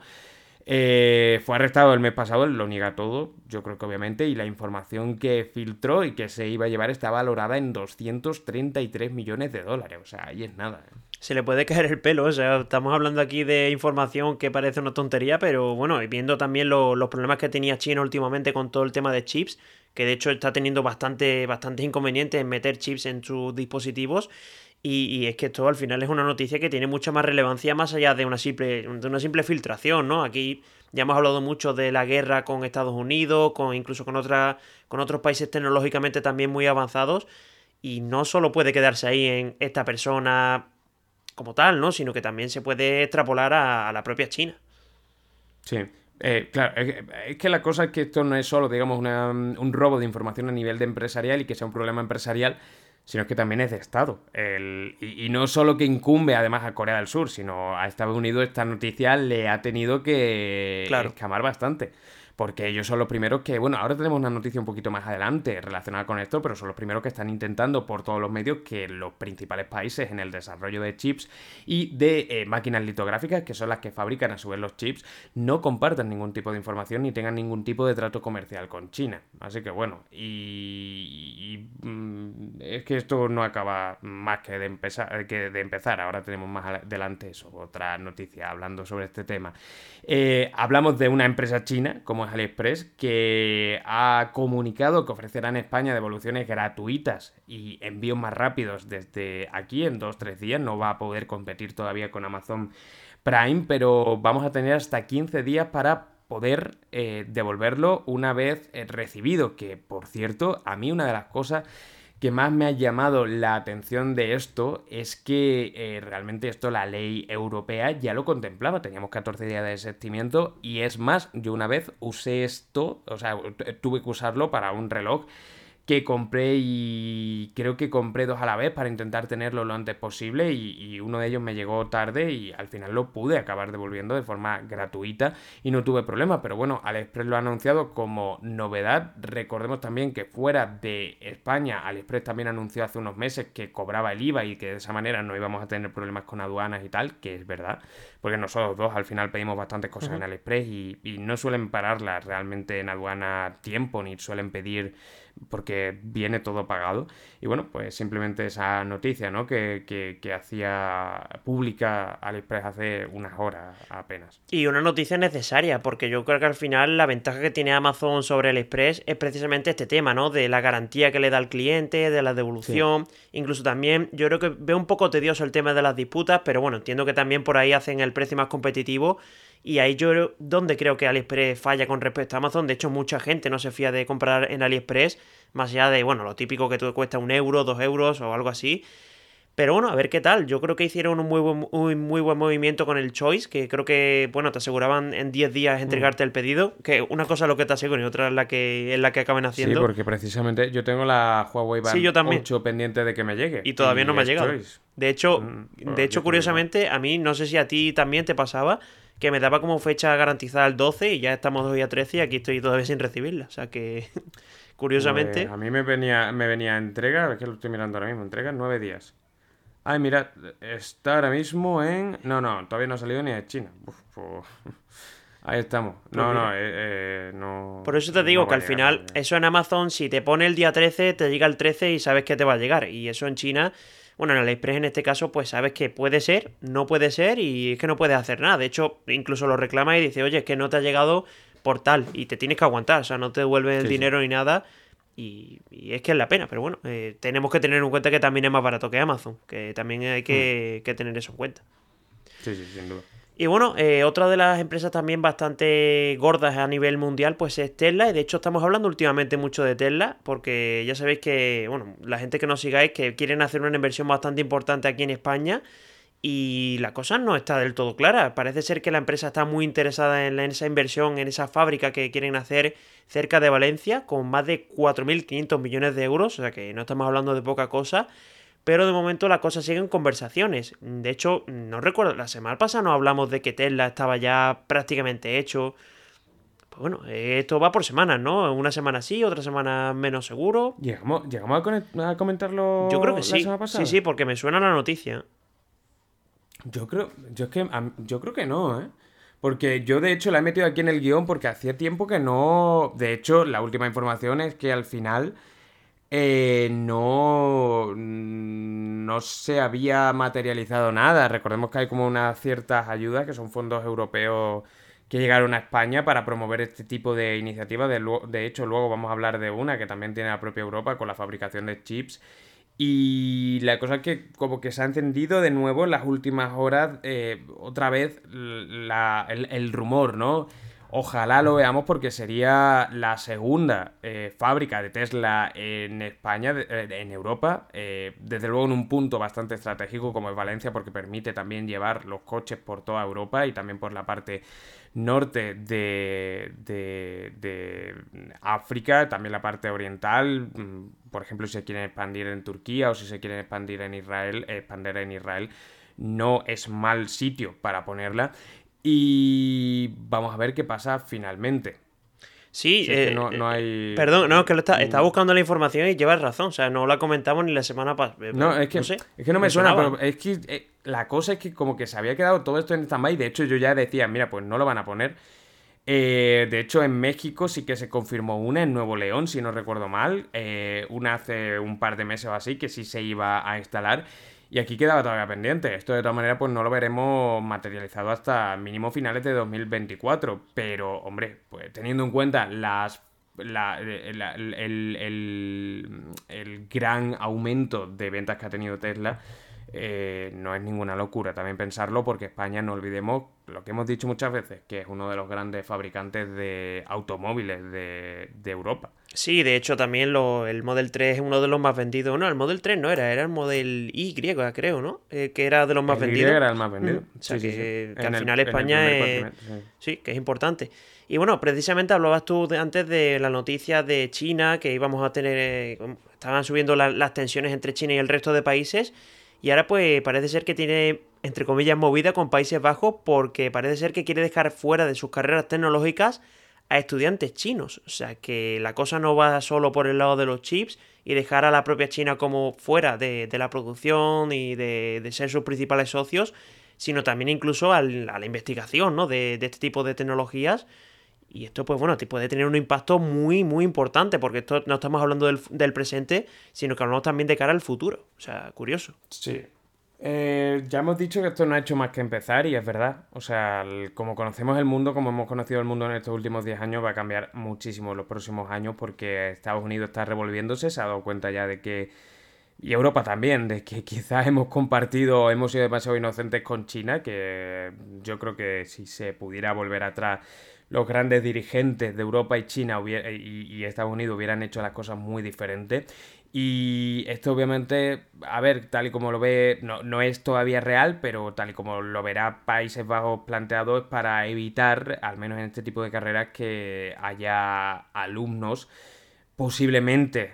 Eh, fue arrestado el mes pasado, lo niega todo, yo creo que obviamente, y la información que filtró y que se iba a llevar está valorada en 233 millones de dólares, o sea, ahí es nada. ¿eh? Se le puede caer el pelo, o sea, estamos hablando aquí de información que parece una tontería, pero bueno, y viendo también los problemas que tenía China últimamente con todo el tema de chips, que de hecho está teniendo bastante, bastantes inconvenientes en meter chips en sus dispositivos, Y, es que esto al final es una noticia que tiene mucha más relevancia más allá de una simple, de una simple filtración, ¿no? Aquí ya hemos hablado mucho de la guerra con Estados Unidos, con incluso con, otra, con otros países tecnológicamente también muy avanzados. Y no solo puede quedarse ahí en esta persona como tal, ¿no? Sino que también se puede extrapolar a, la propia China. Sí. Eh, claro, es que, la cosa es que esto no es solo, digamos, un robo de información a nivel de empresarial y que sea un problema empresarial, sino que también es de Estado. y, no solo que incumbe además a Corea del Sur, sino a Estados Unidos esta noticia le ha tenido que escamar bastante porque ellos son los primeros que, bueno, ahora tenemos una noticia un poquito más adelante relacionada con esto, pero son los primeros que están intentando por todos los medios que los principales países en el desarrollo de chips y de eh, máquinas litográficas, que son las que fabrican a su vez los chips, no compartan ningún tipo de información ni tengan ningún tipo de trato comercial con China. Así que bueno, y, mm, es que esto no acaba más que de, empezar, que de empezar. Ahora tenemos más adelante eso, otra noticia hablando sobre este tema. Eh, hablamos de una empresa china, como es AliExpress, que ha comunicado que ofrecerá en España devoluciones gratuitas y envíos más rápidos desde aquí en 2-3 días. No va a poder competir todavía con Amazon Prime, pero vamos a tener hasta 15 días para poder eh, devolverlo una vez eh, recibido, que por cierto, a mí una de las cosas que más me ha llamado la atención de esto es que eh, realmente esto la ley europea ya lo contemplaba, teníamos 14 días de desistimiento y es más, yo una vez usé esto, o sea, tuve que usarlo para un reloj que compré y creo que compré dos a la vez para intentar tenerlo lo antes posible y, uno de ellos me llegó tarde y al final lo pude acabar devolviendo de forma gratuita y no tuve problema, pero bueno, AliExpress lo ha anunciado como novedad, recordemos también que fuera de España, AliExpress también anunció hace unos meses que cobraba el IVA y que de esa manera no íbamos a tener problemas con aduanas y tal, que es verdad, porque nosotros dos al final pedimos bastantes cosas en AliExpress y, y no suelen pararlas realmente en aduana tiempo ni suelen pedir porque viene todo pagado. Y bueno, pues simplemente esa noticia, ¿no? Que, que, hacía pública AliExpress hace unas horas apenas. Y una noticia necesaria, porque yo creo que al final la ventaja que tiene Amazon sobre AliExpress es precisamente este tema, ¿no? De la garantía que le da al cliente, de la devolución. Incluso también, yo creo que veo un poco tedioso el tema de las disputas, pero bueno, entiendo que también por ahí hacen el precio más competitivo y ahí yo donde creo que AliExpress falla con respecto a Amazon. De hecho, mucha gente no se fía de comprar en AliExpress, más allá de, bueno, lo típico que te cuesta un euro, dos euros o algo así. Pero bueno, a ver qué tal. Yo creo que hicieron un muy buen, un muy buen movimiento con el Choice, que creo que, bueno, te aseguraban en 10 días mm. entregarte el pedido. Que una cosa es lo que te aseguran y otra es la que, es la que acaban haciendo. Sí, porque precisamente yo tengo la Huawei Band sí, yo también. 8 pendiente de que me llegue. Y todavía no me ha llegado. De hecho, mm, de hecho curiosamente, a mí, no sé si a ti también te pasaba, que me daba como fecha garantizada el 12 y ya estamos hoy a 13 y aquí estoy todavía sin recibirla. O sea que, curiosamente... Pues a mí me venía, me venía entrega, es que lo estoy mirando ahora mismo, entrega en 9 días. Ay, mira, está ahora mismo en... No, no, todavía no ha salido ni de China. Pues, ahí estamos. Pues no, no, eh, eh, no. Por eso te digo que al final, eso en Amazon, si te pone el día 13, te llega el 13 y sabes que te va a llegar. Y eso en China bueno, en AliExpress en este caso, pues sabes que puede ser, no puede ser y es que no puedes hacer nada. De hecho, incluso lo reclama y dice, oye, es que no te ha llegado por tal y te tienes que aguantar, o sea, no te devuelven el dinero ni nada. Y, es que es la pena, pero bueno, eh, tenemos que tener en cuenta que también es más barato que Amazon, que también hay que, mm. que tener eso en cuenta. Sí, sí, sin duda. Y bueno, eh, otra de las empresas también bastante gordas a nivel mundial, pues es Tesla. Y de hecho estamos hablando últimamente mucho de Tesla, porque ya sabéis que, bueno, la gente que nos sigáis, que quieren hacer una inversión bastante importante aquí en España. Y la cosa no está del todo clara. Parece ser que la empresa está muy interesada en esa inversión, en esa fábrica que quieren hacer cerca de Valencia, con más de 4.500 millones de euros. O sea que no estamos hablando de poca cosa pero de momento la cosa sigue en conversaciones. De hecho, no recuerdo, la semana pasada no hablamos de que Tesla estaba ya prácticamente hecho. Pues bueno, esto va por semanas, ¿no? Una semana sí, otra semana menos seguro. ¿Llegamos, llegamos a, comentarlo Yo creo que sí. Sí, sí, porque me suena la noticia. Yo creo, yo es que, yo creo que no, ¿eh? Porque yo de hecho la he metido aquí en el guion porque hacía tiempo que no... De hecho, la última información es que al final eh, no, no se había materializado nada. Recordemos que hay como unas ciertas ayudas que son fondos europeos que llegaron a España para promover este tipo de iniciativas. De, de hecho, luego vamos a hablar de una que también tiene la propia Europa con la fabricación de chips Y la cosa es que como que se ha encendido de nuevo en las últimas horas eh, otra vez el, rumor, ¿no? Ojalá lo veamos porque sería la segunda eh, fábrica de Tesla en España, eh, en Europa, desde luego en un punto bastante estratégico como es Valencia porque permite también llevar los coches por toda Europa y también por la parte norte de, de, África, también la parte oriental, mm, por ejemplo, si se quieren expandir en Turquía o si se quieren expandir en Israel, expandir en Israel no es mal sitio para ponerla. Y vamos a ver qué pasa finalmente. Sí, eh, no, no, hay... perdón, no, es que lo está, está, buscando la información y llevas razón, o sea, no la comentamos ni la semana pasada. Eh, no, es que no, sé, es que no me, suena, pero es que eh, la cosa es que como que se había quedado todo esto en stand-by, de hecho yo ya decía, mira, pues no lo van a poner. de hecho, en México sí que se confirmó una, en Nuevo León, si no recuerdo mal, una hace un par de meses o así, que sí se iba a instalar. Y aquí quedaba todavía pendiente. Esto de todas maneras pues no lo veremos materializado hasta mínimo finales de 2024. Pero, hombre, pues teniendo en cuenta las el, el, gran aumento de ventas que ha tenido Tesla, eh, no es ninguna locura también pensarlo porque España, no olvidemos lo que hemos dicho muchas veces, que es uno de los grandes fabricantes de automóviles de, Europa. Sí, de hecho también el Model 3 es uno de los más vendidos. No, el Model 3 no era, era el Model Y, creo, ¿no? Eh, que era de los más vendidos. Y era el más vendido. Mm, o sea, que, al final España es... Sí, que es importante. Y bueno, precisamente hablabas tú antes de la noticia de China, que íbamos a tener... Eh, estaban subiendo las tensiones entre China y el resto de países. Y ahora pues parece ser que tiene, entre comillas, movida con Países Bajos porque parece ser que quiere dejar fuera de sus carreras tecnológicas a estudiantes chinos. O sea que la cosa no va solo por el lado de los chips y dejar a la propia China como fuera de, la producción y de, ser sus principales socios, sino también incluso a la investigación ¿no? de, este tipo de tecnologías. Y esto, pues bueno, puede tener un impacto muy, muy importante, porque esto no estamos hablando del, del presente, sino que hablamos también de cara al futuro. O sea, curioso. Sí, eh, ya hemos dicho que esto no ha hecho más que empezar y es verdad. O sea, como conocemos el mundo, como hemos conocido el mundo en estos últimos 10 años, va a cambiar muchísimo en los próximos años porque Estados Unidos está revolviéndose, se ha dado cuenta ya de que... Y Europa también, de que quizás hemos compartido, hemos sido demasiado inocentes con China, que yo creo que si se pudiera volver atrás, los grandes dirigentes de Europa y China y Estados Unidos hubieran hecho las cosas muy diferentes. Y esto obviamente, a ver, tal y como lo ve, no, no, es todavía real, pero tal y como lo verá Países Bajos planteado es para evitar, al menos en este tipo de carreras, que haya alumnos posiblemente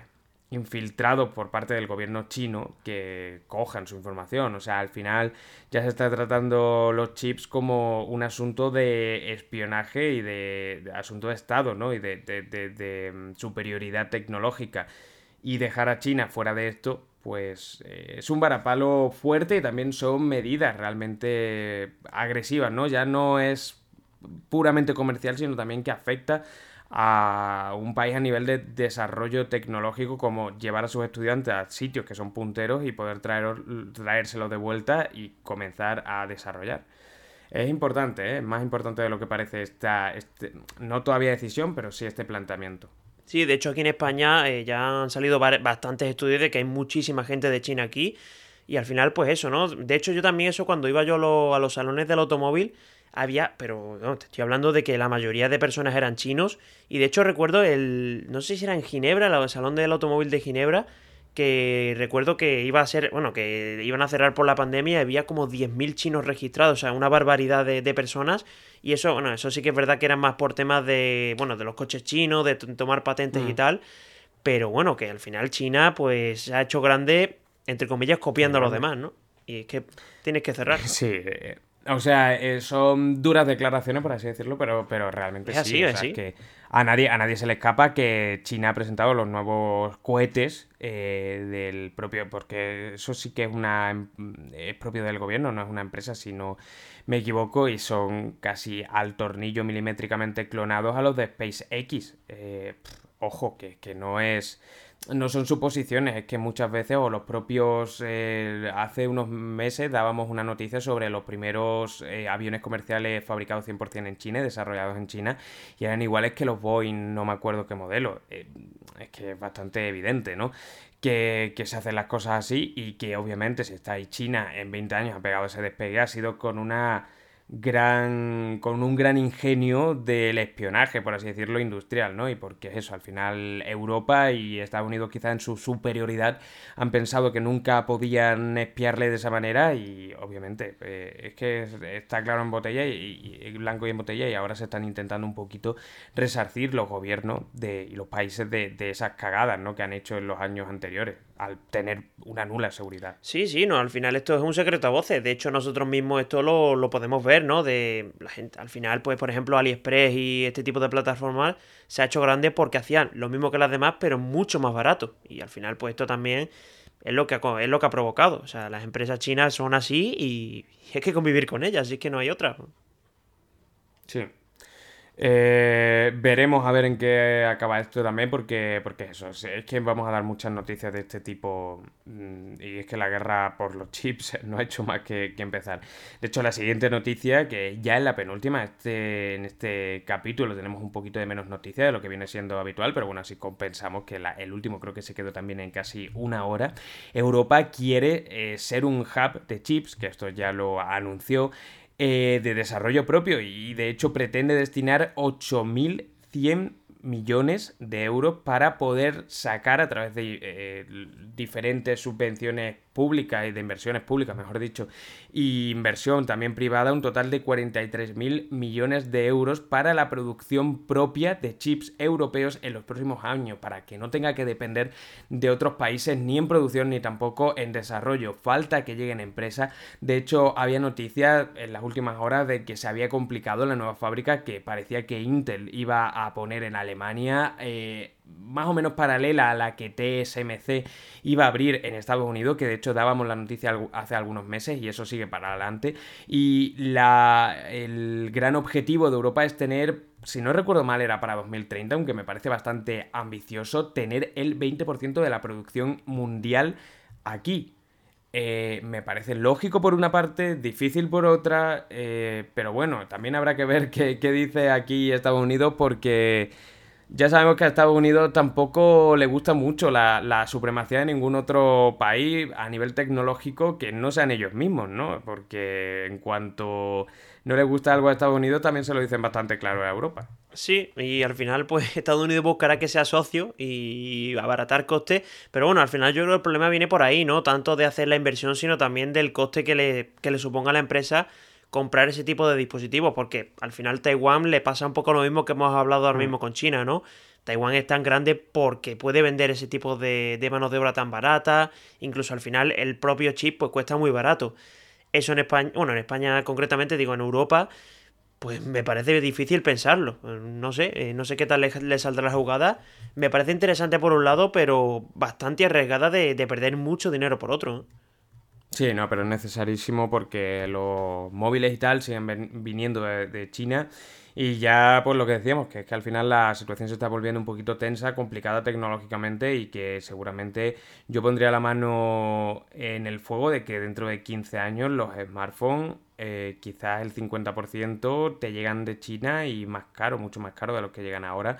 infiltrados por parte del gobierno chino que cojan su información. O sea, al final ya se está tratando los chips como un asunto de espionaje y de, asunto de Estado, ¿no? Y de, de mm, superioridad tecnológica y dejar a China fuera de esto, pues eh, es un varapalo fuerte y también son medidas realmente agresivas, ¿no? Ya no es puramente comercial, sino también que afecta a un país a nivel de desarrollo tecnológico como llevar a sus estudiantes a sitios que son punteros y poder traer, traérselos de vuelta y comenzar a desarrollar. Es importante, ¿eh? más importante de lo que parece esta, este, no todavía decisión, pero sí este planteamiento. Sí, de hecho aquí en España eh, ya han salido bastantes estudios de que hay muchísima gente de China aquí. Y al final, pues eso, ¿no? De hecho, yo también eso, cuando iba yo a, los salones del automóvil, había, pero no, te estoy hablando de que la mayoría de personas eran chinos. Y de hecho recuerdo el, no sé si era en Ginebra, el salón del automóvil de Ginebra, que recuerdo que iba a ser, bueno, que iban a cerrar por la pandemia había como 10.000 chinos registrados, o sea, una barbaridad de, personas. Y eso, bueno, eso sí que es verdad que eran más por temas de, bueno, de los coches chinos, de tomar patentes y mm. tal. Pero bueno, que al final China, pues, se ha hecho grande, entre comillas, copiando a los demás, ¿no? Y es que tienes que cerrar. Sí, eh, o sea, eh, son duras declaraciones, por así decirlo, pero, pero realmente sí. Así, o sea, que a nadie, a nadie se le escapa que China ha presentado los nuevos cohetes eh, del propio. Porque eso sí que es una em, es propio del gobierno, no es una empresa, si no me equivoco, y son casi al tornillo milimétricamente clonados a los de SpaceX. Eh, ojo, que, que no es no son suposiciones, es que muchas veces, o los propios, eh, hace unos meses dábamos una noticia sobre los primeros eh, aviones comerciales fabricados 100% en China, desarrollados en China, y eran iguales que los Boeing, no me acuerdo qué modelo. Eh, es que es bastante evidente, ¿no? Que, que, se hacen las cosas así y que obviamente si está ahí China en 20 años ha pegado ese despegue, ha sido con una gran con un gran ingenio del espionaje, por así decirlo, industrial, ¿no? Y porque es eso, al final Europa y Estados Unidos quizá en su superioridad han pensado que nunca podían espiarle de esa manera y obviamente eh, es que está claro en botella y, blanco y en botella y ahora se están intentando un poquito resarcir los gobiernos de, y los países de, de esas cagadas, ¿no? Que han hecho en los años anteriores al tener una nula seguridad. Sí, sí, no, al final esto es un secreto a voces. De hecho, nosotros mismos esto lo, lo, podemos ver, ¿no? De la gente, al final, pues, por ejemplo, AliExpress y este tipo de plataformas se ha hecho grande porque hacían lo mismo que las demás, pero mucho más barato. Y al final, pues, esto también es lo que ha, es lo que ha provocado. O sea, las empresas chinas son así y, y hay que convivir con ellas, así que no hay otra. Sí. Eh, veremos a ver en qué acaba esto también, porque, porque eso, es que vamos a dar muchas noticias de este tipo mm, y es que la guerra por los chips no ha hecho más que, empezar. De hecho, la siguiente noticia, que ya es la penúltima, este, en este capítulo tenemos un poquito de menos noticias de lo que viene siendo habitual, pero bueno, así compensamos que el último creo que se quedó también en casi una hora. Europa quiere eh, ser un hub de chips, que esto ya lo anunció eh, de desarrollo propio y de hecho pretende destinar 8.100 millones de euros para poder sacar a través de eh, diferentes subvenciones públicas y de inversiones públicas, mejor dicho, y inversión también privada, un total de 43.000 millones de euros para la producción propia de chips europeos en los próximos años, para que no tenga que depender de otros países ni en producción ni tampoco en desarrollo. Falta que lleguen empresas. De hecho, había noticias en las últimas horas de que se había complicado la nueva fábrica que parecía que Intel iba a poner en Alemania. Eh, más o menos paralela a la que TSMC iba a abrir en Estados Unidos, que de hecho dábamos la noticia hace algunos meses y eso sigue para adelante. Y la, el gran objetivo de Europa es tener, si no recuerdo mal era para 2030, aunque me parece bastante ambicioso, tener el 20% de la producción mundial aquí. Eh, me parece lógico por una parte, difícil por otra, eh, pero bueno, también habrá que ver qué, qué dice aquí Estados Unidos porque ya sabemos que a Estados Unidos tampoco le gusta mucho la, supremacía de ningún otro país a nivel tecnológico que no sean ellos mismos, ¿no? Porque en cuanto no le gusta algo a Estados Unidos, también se lo dicen bastante claro a Europa. Sí, y al final, pues Estados Unidos buscará que sea socio y abaratar costes, pero bueno, al final yo creo que el problema viene por ahí, ¿no? Tanto de hacer la inversión, sino también del coste que le, que le suponga a la empresa comprar ese tipo de dispositivos, porque al final Taiwán le pasa un poco lo mismo que hemos hablado ahora mm. mismo con China, ¿no? Taiwán es tan grande porque puede vender ese tipo de, de manos de obra tan barata, incluso al final el propio chip pues cuesta muy barato. Eso en España, bueno, en España concretamente, digo en Europa, pues me parece difícil pensarlo. No sé, eh, no sé qué tal le, saldrá la jugada. Me parece interesante por un lado, pero bastante arriesgada de, de perder mucho dinero por otro. Sí, no, pero es necesarísimo porque los móviles y tal siguen viniendo de, China y ya pues lo que decíamos, que es que al final la situación se está volviendo un poquito tensa, complicada tecnológicamente y que seguramente yo pondría la mano en el fuego de que dentro de 15 años los smartphones eh, quizás el 50% te llegan de China y más caro, mucho más caro de los que llegan ahora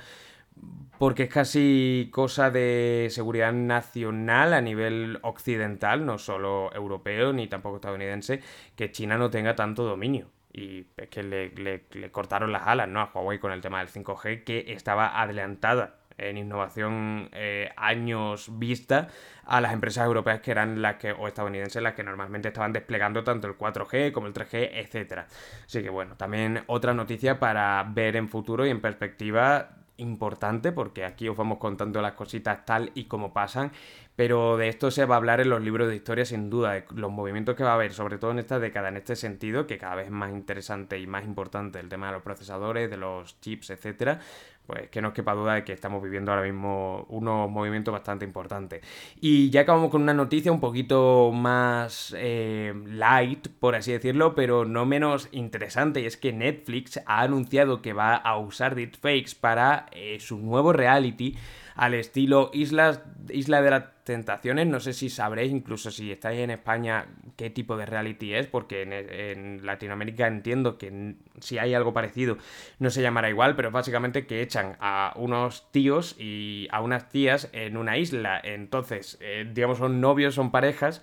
porque es casi cosa de seguridad nacional a nivel occidental, no solo europeo ni tampoco estadounidense, que China no tenga tanto dominio. Y es que le, cortaron las alas ¿no? a Huawei con el tema del 5G, que estaba adelantada en innovación eh, años vista a las empresas europeas que eran las que, o estadounidenses, las que normalmente estaban desplegando tanto el 4G como el 3G, etc. Así que bueno, también otra noticia para ver en futuro y en perspectiva importante porque aquí os vamos contando las cositas tal y como pasan, pero de esto se va a hablar en los libros de historia sin duda, de los movimientos que va a haber, sobre todo en esta década, en este sentido, que cada vez es más interesante y más importante el tema de los procesadores, de los chips, etcétera, pues que no quepa duda de que estamos viviendo ahora mismo unos movimientos bastante importantes. Y ya acabamos con una noticia un poquito más eh, light, por así decirlo, pero no menos interesante, y es que Netflix ha anunciado que va a usar deepfakes para eh, su nuevo reality al estilo Islas, Isla de las Tentaciones. No sé si sabréis, incluso si estáis en España, qué tipo de reality es, porque en, Latinoamérica entiendo que si hay algo parecido no se llamará igual, pero básicamente que echan a unos tíos y a unas tías en una isla. Entonces, eh, digamos, son novios, son parejas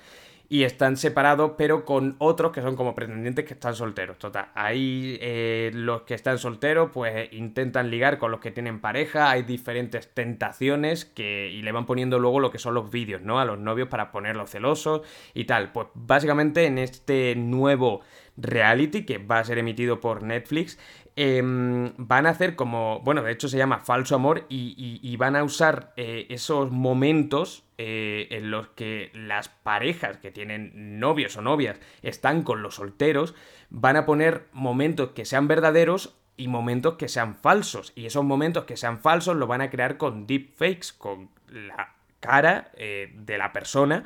y están separados, pero con otros que son como pretendientes que están solteros. Total, ahí eh, los que están solteros, pues intentan ligar con los que tienen pareja, hay diferentes tentaciones que, y le van poniendo luego lo que son los vídeos, ¿no? A los novios para ponerlos celosos y tal. Pues básicamente en este nuevo reality que va a ser emitido por Netflix, Em, van a hacer como, bueno, de hecho se llama falso amor y, van a usar eh, esos momentos eh, en los que las parejas que tienen novios o novias están con los solteros, van a poner momentos que sean verdaderos y momentos que sean falsos. Y esos momentos que sean falsos lo van a crear con deepfakes, con la cara eh, de la persona.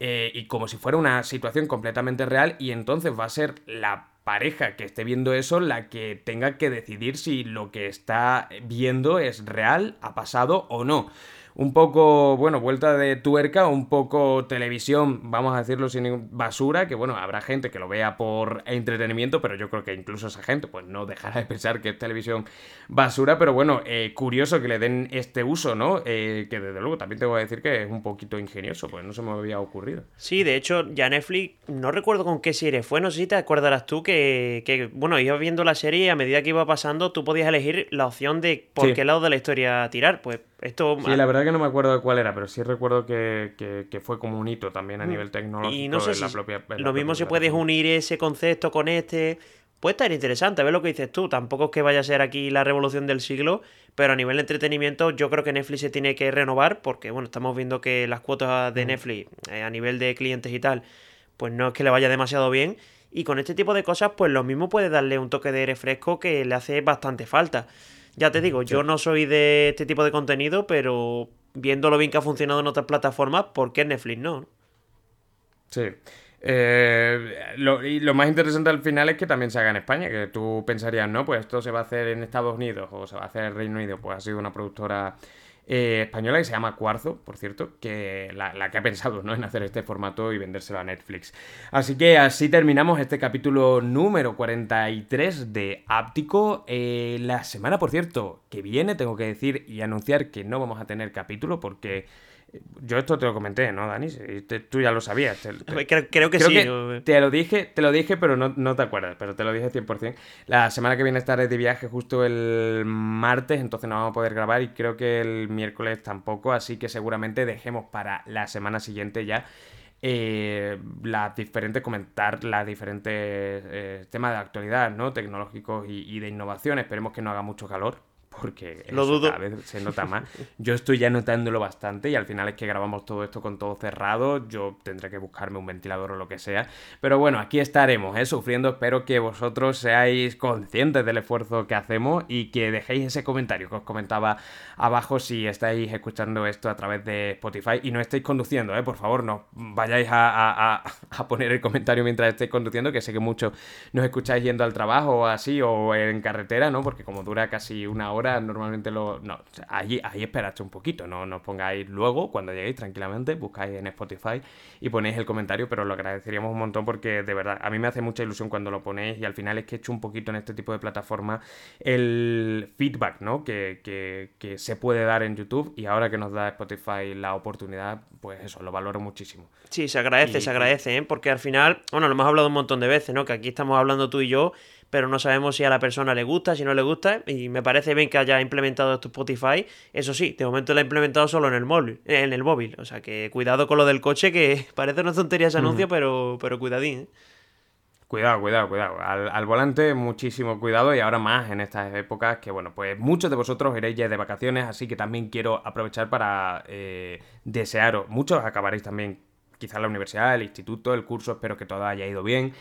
y como si fuera una situación completamente real y entonces va a ser la pareja que esté viendo eso la que tenga que decidir si lo que está viendo es real, ha pasado o no un poco, bueno, vuelta de tuerca, un poco televisión, vamos a decirlo sin basura, que bueno, habrá gente que lo vea por entretenimiento, pero yo creo que incluso esa gente pues no dejará de pensar que es televisión basura, pero bueno, eh, curioso que le den este uso, ¿no? Eh, que desde luego también te voy a decir que es un poquito ingenioso, pues no se me había ocurrido. Sí, de hecho, ya Netflix, no recuerdo con qué serie fue, no sé si te acordarás tú que, que bueno, iba viendo la serie y a medida que iba pasando tú podías elegir la opción de por qué lado de la historia tirar, pues esto... Sí, la verdad que no me acuerdo de cuál era, pero sí recuerdo que, fue como un hito también a mm. nivel tecnológico. Y no sé la propia, lo mismo si puedes unir ese concepto con este. Puede estar interesante, a ver lo que dices tú. Tampoco es que vaya a ser aquí la revolución del siglo, pero a nivel de entretenimiento yo creo que Netflix se tiene que renovar porque, bueno, estamos viendo que las cuotas de mm. Netflix eh, a nivel de clientes y tal, pues no es que le vaya demasiado bien. Y con este tipo de cosas, pues lo mismo puede darle un toque de refresco que le hace bastante falta. Ya te digo, yo no soy de este tipo de contenido, pero viendo lo bien que ha funcionado en otras plataformas, ¿por qué Netflix no? Sí. Eh, lo, y lo más interesante al final es que también se haga en España, que tú pensarías, no, pues esto se va a hacer en Estados Unidos o se va a hacer en Reino Unido, pues ha sido una productora eh, española que se llama Cuarzo, por cierto, que la, que ha pensado ¿no? en hacer este formato y vendérselo a Netflix. Así que así terminamos este capítulo número 43 de Áptico. Eh, la semana, por cierto, que viene, tengo que decir y anunciar que no vamos a tener capítulo porque yo esto te lo comenté, ¿no, Dani? tú ya lo sabías. creo, que sí. te lo dije, te lo dije, pero no, te acuerdas, pero te lo dije 100%. La semana que viene estaré de viaje justo el martes, entonces no vamos a poder grabar y creo que el miércoles tampoco, así que seguramente dejemos para la semana siguiente ya eh, las diferentes, comentar las diferentes eh, temas de actualidad, ¿no? Tecnológicos y, y de innovación. Esperemos que no haga mucho calor porque Lo dudo. cada vez se nota más. Yo estoy ya notándolo bastante y al final es que grabamos todo esto con todo cerrado, yo tendré que buscarme un ventilador o lo que sea. Pero bueno, aquí estaremos, ¿eh? sufriendo. Espero que vosotros seáis conscientes del esfuerzo que hacemos y que dejéis ese comentario que os comentaba abajo si estáis escuchando esto a través de Spotify y no estáis conduciendo, ¿eh? por favor, no vayáis a, a poner el comentario mientras estéis conduciendo, que sé que muchos nos escucháis yendo al trabajo o así o en carretera, ¿no? Porque como dura casi una hora normalmente lo... No, ahí, ahí esperaste un poquito, no, nos pongáis luego, cuando lleguéis tranquilamente, buscáis en Spotify y ponéis el comentario, pero lo agradeceríamos un montón porque de verdad, a mí me hace mucha ilusión cuando lo ponéis y al final es que he hecho un poquito en este tipo de plataforma el feedback, ¿no? Que, que, que se puede dar en YouTube y ahora que nos da Spotify la oportunidad, pues eso, lo valoro muchísimo. Sí, se agradece, se agradece, ¿eh? porque al final, bueno, lo hemos hablado un montón de veces, ¿no? Que aquí estamos hablando tú y yo pero no sabemos si a la persona le gusta, si no le gusta, y me parece bien que haya implementado esto Spotify. Eso sí, de momento lo ha implementado solo en el móvil, en el móvil. O sea que cuidado con lo del coche, que parece una tontería ese anuncio, pero, pero cuidadín. ¿eh? Cuidado, cuidado, cuidado. Al, volante muchísimo cuidado y ahora más en estas épocas que, bueno, pues muchos de vosotros iréis ya de vacaciones, así que también quiero aprovechar para eh, desearos, muchos acabaréis también quizás la universidad, el instituto, el curso, espero que todo haya ido bien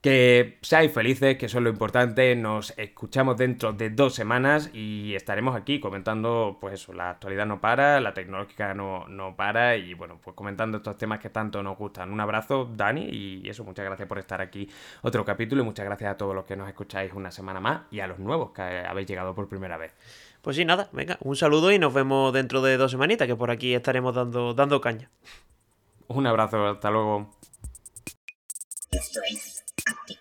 Que seáis felices, que eso es lo importante. Nos escuchamos dentro de dos semanas y estaremos aquí comentando, pues eso, la actualidad no para, la tecnológica no, no para y bueno, pues comentando estos temas que tanto nos gustan. Un abrazo, Dani, y eso, muchas gracias por estar aquí otro capítulo y muchas gracias a todos los que nos escucháis una semana más y a los nuevos que habéis llegado por primera vez. Pues sí, nada, venga, un saludo y nos vemos dentro de dos semanitas, que por aquí estaremos dando, dando caña. Un abrazo, hasta luego. scatti